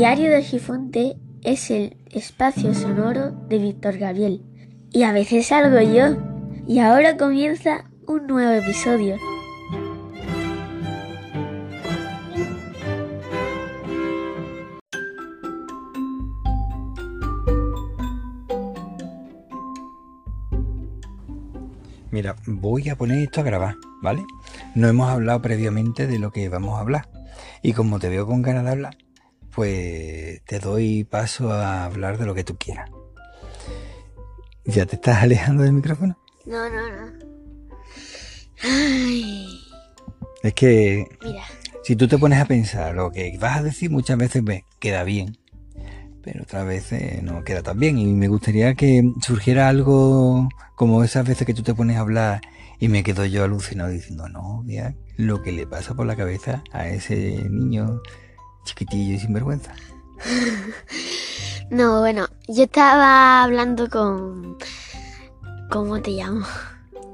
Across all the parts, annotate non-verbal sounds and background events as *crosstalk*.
Diario de Gifonte es el espacio sonoro de Víctor Gabriel. Y a veces salgo yo. Y ahora comienza un nuevo episodio. Mira, voy a poner esto a grabar, ¿vale? No hemos hablado previamente de lo que vamos a hablar. Y como te veo con ganas de hablar, pues te doy paso a hablar de lo que tú quieras. ¿Ya te estás *laughs* alejando del micrófono? No, no, no. Ay, Es que mira. si tú te pones a pensar lo que vas a decir muchas veces me queda bien, pero otras veces no queda tan bien. Y me gustaría que surgiera algo como esas veces que tú te pones a hablar y me quedo yo alucinado diciendo, no, mira lo que le pasa por la cabeza a ese niño chiquitillo y sinvergüenza. *laughs* No, bueno, yo estaba hablando con... ¿Cómo te llamo?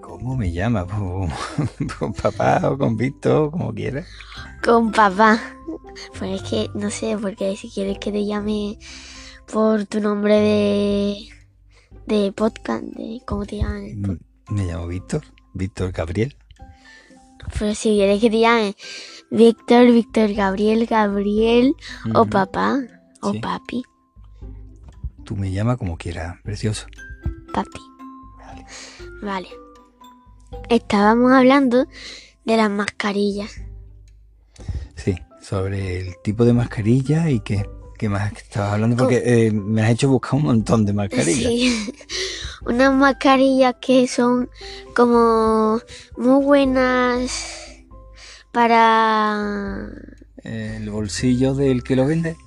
¿Cómo me llama? *laughs* ¿Con papá o con Víctor? Como quieras. Con papá. Pues es que no sé, porque si quieres que te llame por tu nombre de... De podcast, de cómo te llaman. el podcast. Me llamo Víctor, Víctor Gabriel. Pero si quieres que te llame Víctor, Víctor Gabriel, Gabriel, o papá, o Sí. papi, Tú me llamas como quieras, precioso. papi. Vale. Vale. Estábamos hablando de las mascarillas. Sí, sobre el tipo de mascarilla y qué, qué más estabas hablando, porque eh, me has hecho buscar un montón de mascarillas. Sí. *laughs* Unas mascarillas que son como muy buenas para... El bolsillo del que lo vende. *laughs*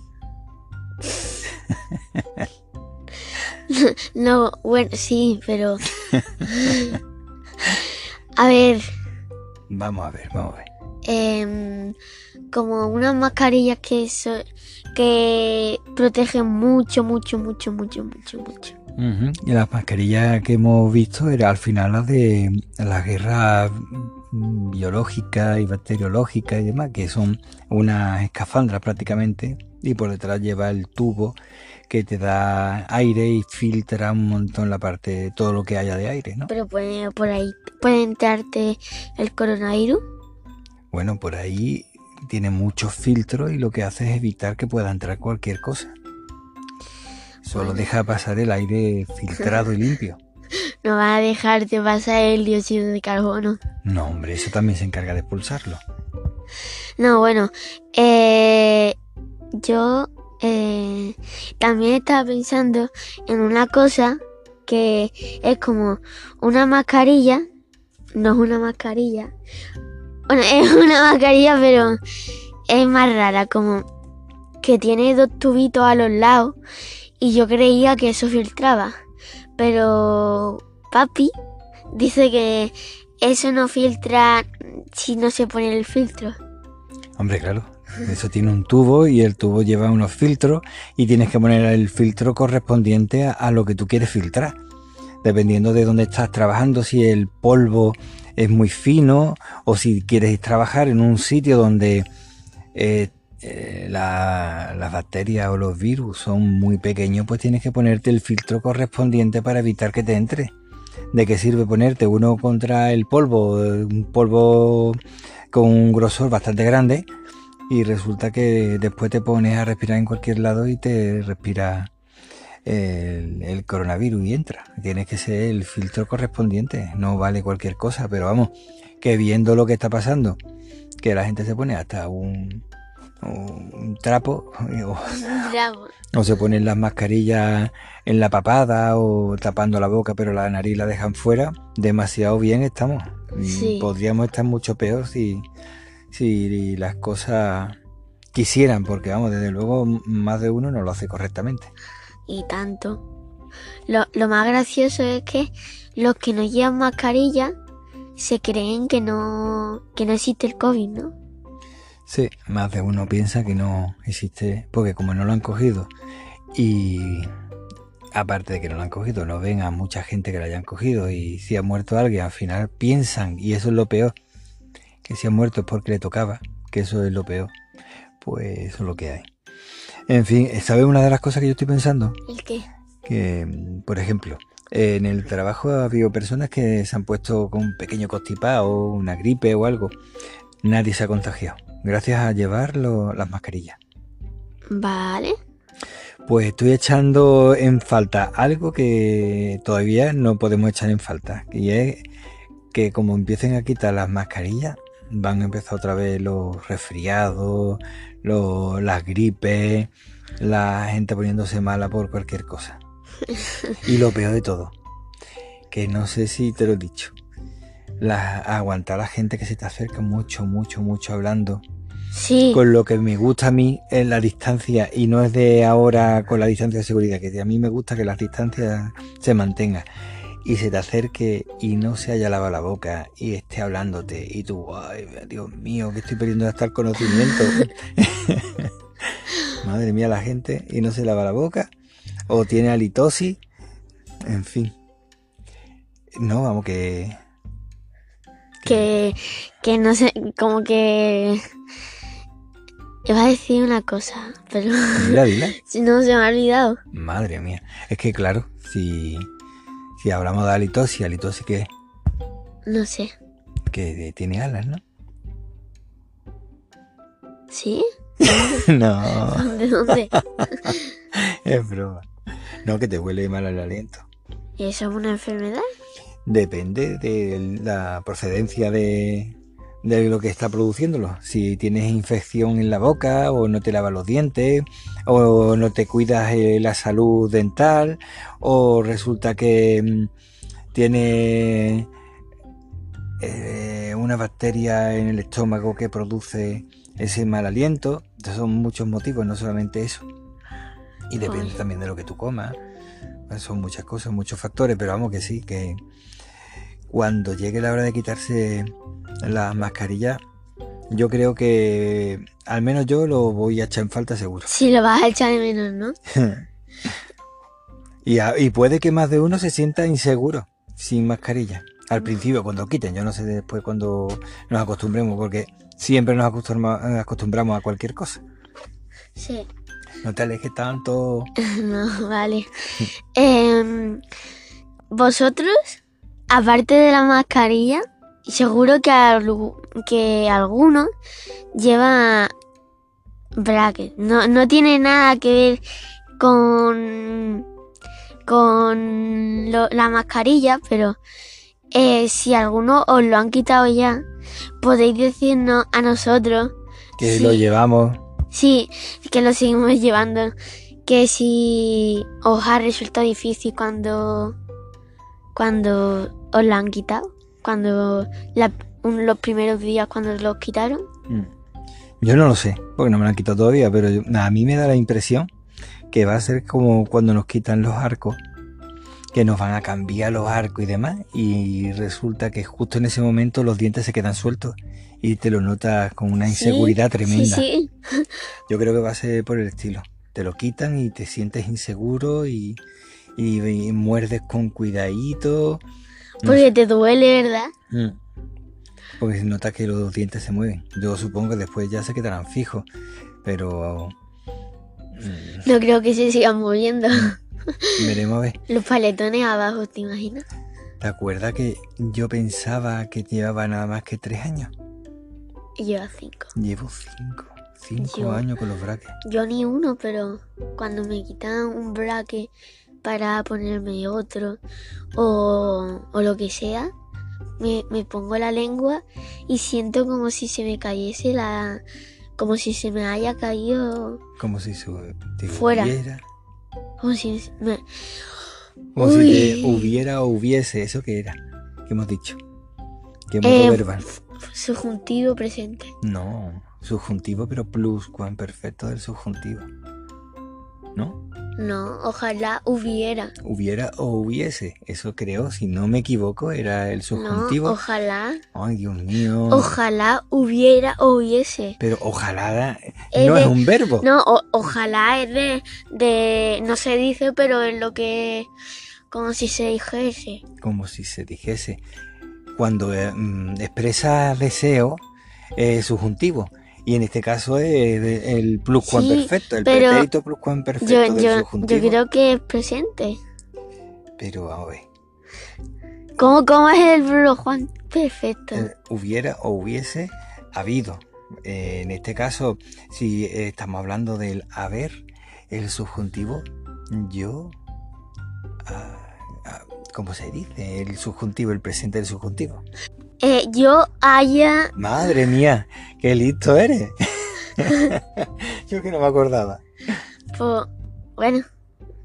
No, bueno, sí, pero... *laughs* A ver, Vamos a ver, vamos a ver. em, como unas mascarillas que, so- que protegen mucho, mucho, mucho, mucho, mucho, mucho. Y las mascarillas que hemos visto era al final las de las guerras mm, biológicas y bacteriológicas y demás, que son unas escafandras prácticamente, y por detrás lleva el tubo que te da aire y filtra un montón la parte, todo lo que haya de aire, ¿no? Pero puede, por ahí puede entrarte el coronavirus. Bueno, por ahí tiene muchos filtros y lo que hace es evitar que pueda entrar cualquier cosa. Solo Bueno. deja pasar el aire *laughs* filtrado y limpio. *laughs* No va a dejarte pasar el dióxido de carbono. No, hombre, eso también se encarga de expulsarlo. No, bueno, eh, yo eh, también estaba pensando en una cosa que es como una mascarilla, no es una mascarilla, bueno, *laughs* es una mascarilla pero es más rara, como que tiene dos tubitos a los lados y yo creía que eso filtraba, pero papi dice que eso no filtra si no se pone el filtro. Hombre, claro. Eso tiene un tubo y el tubo lleva unos filtros y tienes que poner el filtro correspondiente a, lo que tú quieres filtrar. Dependiendo de dónde estás trabajando, si el polvo es muy fino o si quieres trabajar en un sitio donde eh, eh, la- las bacterias o los virus son muy pequeños, pues tienes que ponerte el filtro correspondiente para evitar que te entre. ¿De qué sirve ponerte uno contra el polvo? Un polvo con un grosor bastante grande y resulta que después te pones a respirar en cualquier lado y te respira el, el coronavirus y entra. Tienes que ser el filtro correspondiente, no vale cualquier cosa, pero vamos, que viendo lo que está pasando, que la gente se pone hasta un, un trapo o, se ponen las mascarillas en la papada o tapando la boca pero la nariz la dejan fuera, demasiado bien estamos. Y Sí. Podríamos estar mucho peor si, si las cosas quisieran, porque vamos, desde luego más de uno no lo hace correctamente. Y tanto. Lo, lo más gracioso es que los que no llevan mascarilla se creen que no, que no existe el COVID, ¿no? Sí, más de uno piensa que no existe, porque como no lo han cogido y aparte de que no lo han cogido, no ven a mucha gente que lo hayan cogido y si ha muerto alguien, al final piensan, y eso es lo peor, que si ha muerto es porque le tocaba, que eso es lo peor, pues eso es lo que hay. En fin, ¿sabes una de las cosas que yo estoy pensando? ¿El qué? Que, por ejemplo, en el trabajo ha habido personas que se han puesto con un pequeño constipado, una gripe o algo. Nadie se ha contagiado, gracias a llevar lo- las mascarillas. Vale. Pues estoy echando en falta algo que todavía no podemos echar en falta, y es que como empiecen a quitar las mascarillas, van a empezar otra vez los resfriados, los- las gripes, la gente poniéndose mala por cualquier cosa. *laughs* Y lo peor de todo, que no sé si te lo he dicho, la, aguantar a la gente que se te acerca mucho, mucho, mucho hablando Sí. con lo que me gusta a mí es la distancia y no es de ahora con la distancia de seguridad, que a mí me gusta que las distancias se mantengan y se te acerque y no se haya lavado la boca y esté hablándote y tú, ay, Dios mío, que estoy perdiendo hasta el conocimiento. *laughs* Madre mía, la gente y no se lava la boca o tiene halitosis, en fin. No, vamos que... Que, que no sé, como que... Iba a decir una cosa, pero Mira, dila. *laughs* si no se me ha olvidado. Madre mía. Es que claro, si, si hablamos de halitosis, halitosis que, No sé. que tiene alas, ¿no? ¿Sí? *laughs* no, ¿De dónde? *laughs* es broma. No, que te huele mal el aliento. ¿Y eso es una enfermedad? Depende de la procedencia de, de lo que está produciéndolo. Si tienes infección en la boca, o no te lavas los dientes, o no te cuidas eh, la salud dental, o resulta que mm, tiene eh, una bacteria en el estómago que produce ese mal aliento. Entonces son muchos motivos, no solamente eso. Y depende Ay. también de lo que tú comas. Son muchas cosas, muchos factores, pero vamos que sí, que cuando llegue la hora de quitarse las mascarillas, yo creo que al menos yo lo voy a echar en falta seguro. Sí, lo vas a echar de menos, ¿no? *laughs* Y, a- y puede que más de uno se sienta inseguro sin mascarilla. Al principio, cuando quiten, yo no sé después cuando nos acostumbremos, porque siempre nos acostumbramos, acostumbramos a cualquier cosa. Sí. No te alejes tanto. *laughs* No, vale. *laughs* Em, Vosotros, aparte de la mascarilla, seguro que, algu- que algunos lleva bracket. No, no tiene nada que ver con, con lo- la mascarilla, pero eh, si alguno os lo han quitado ya, podéis decirnos a nosotros Que lo llevamos. Sí, que lo seguimos llevando. Que si os ha resultado difícil cuando, cuando os lo han quitado, cuando la- un- los primeros días cuando los quitaron. Mm. Yo no lo sé, porque no me lo han quitado todavía, pero yo- a mí me da la impresión que va a ser como cuando nos quitan los arcos, que nos van a cambiar los arcos y demás, y resulta que justo en ese momento los dientes se quedan sueltos y te lo notas con una inseguridad Sí, tremenda. Sí, sí. *laughs* Yo creo que va a ser por el estilo. Te lo quitan y te sientes inseguro y, y- y muerdes con cuidadito. Porque te duele, ¿verdad? Mm. Porque se nota que los dientes se mueven. Yo supongo que después ya se quedarán fijos. Pero mm, No creo que se sigan moviendo. *laughs* veremos a ver. Los paletones abajo, ¿te imaginas? ¿Te acuerdas que yo pensaba que llevaba nada más que tres años? Lleva cinco. Llevo cinco. Cinco Yo- años con los brackets. Yo ni uno, pero cuando me quitan un braque para ponerme otro o, o lo que sea, me, me pongo la lengua y siento como si se me cayese la... como si se me haya caído... Como si su, te Fuera. hubiera. como si me... Como si te Uy. hubiera o hubiese. ¿Eso qué era? ¿Qué hemos dicho? ¿Qué modo Eh, verbal? subjuntivo presente. No. Subjuntivo, pero pluscuamperfecto del subjuntivo. ¿No? No, ojalá hubiera. Hubiera o hubiese. Eso creo, si no me equivoco, era el No, subjuntivo. ojalá. Ay, Dios mío. Ojalá hubiera o hubiese. Pero ojalá Es no de- es un verbo. No, o- ojalá es de, de. No se dice, pero es lo que. Como si se dijese. Como si se dijese. Cuando eh, mm, expresa deseo, es subjuntivo. Y en este caso es el pluscuamperfecto, el pero pretérito pluscuamperfecto Yo, del yo, creo que es presente. Pero a ver, ¿Cómo, cómo es el Juan? Perfecto. eh, hubiera o hubiese habido. Eh, en este caso, si estamos hablando del haber, el subjuntivo, yo, ah, ah, ¿cómo se dice? El subjuntivo, el presente del subjuntivo. Eh, yo haya... Madre mía, qué listo eres. *laughs* yo que no me acordaba. Pues, bueno,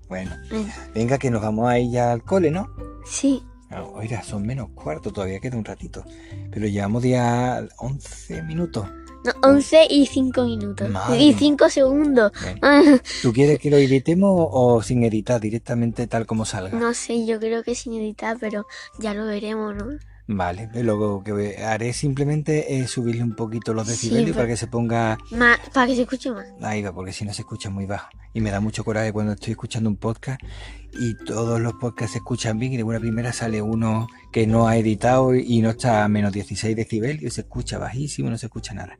Bueno, eh, venga que nos vamos a ir ya al cole, ¿no? sí. Ah, Oiga, son menos cuarto, todavía queda un ratito. Pero llevamos ya 11 minutos. No, 11 y 5 minutos. Madre Y mía. 5 segundos. Ah, ¿Tú quieres que lo editemos o sin editar directamente tal como salga? No sé, yo creo que sin editar, pero ya lo veremos, ¿no? Vale, luego que haré simplemente es subirle un poquito los decibelios para que se ponga Más, para que se escuche más. ahí va, porque si no se escucha muy bajo. Y me da mucho coraje cuando estoy escuchando un podcast y todos los podcasts se escuchan bien y de buena primera sale uno que no ha editado y no está a menos 16 decibelios y se escucha bajísimo, no se escucha nada.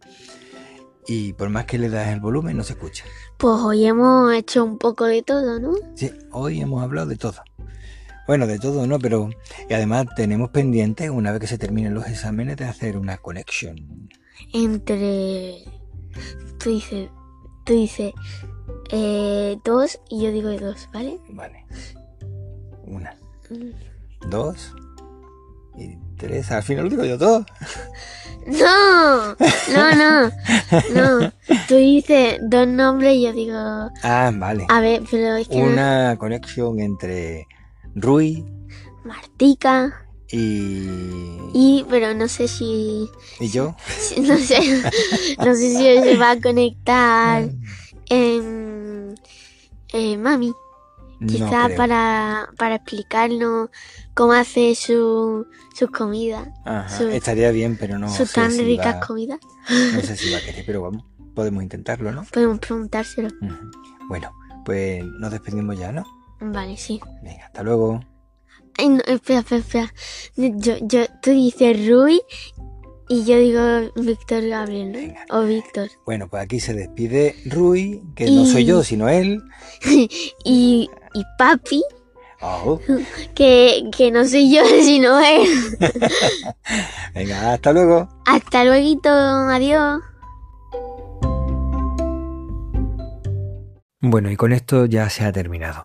Y por más que le das el volumen, no se escucha. Pues hoy hemos hecho un poco de todo, ¿no? Sí, hoy hemos hablado de todo. Bueno, de todo no, pero y además tenemos pendiente, una vez que se terminen los exámenes, de hacer una conexión. Entre... Tú dices... Tú dices... Eh, dos y yo digo dos, ¿vale? Vale. Una, Mm. dos y tres. Al final lo digo yo todo. No, no, no, no. Tú dices dos nombres y yo digo... Ah, vale. A ver, pero es que... Una conexión entre Rui Martica y, y... Pero no sé si... y yo. si- *laughs* No sé... No sé si se va a conectar... en eh, mami, quizá para, para explicarnos cómo hace su, sus comidas, Ajá, su- estaría bien, pero no sus tan si ricas va- comidas. No sé si va a querer, pero vamos, podemos intentarlo, ¿no? Podemos preguntárselo. Bueno, pues nos despedimos ya, ¿no? Vale, sí. Venga, hasta luego. Ay, no, espera, espera, espera. Yo, yo, tú dices Rui y yo digo Víctor Gabriel, ¿no? Venga. O Víctor. Bueno, pues aquí se despide Rui, que no soy yo, sino él. *laughs* Y, y papi, Oh, *laughs* que, que no soy yo, *laughs* sino él. venga, hasta luego. Hasta luego, adiós. Bueno, y con esto ya se ha terminado.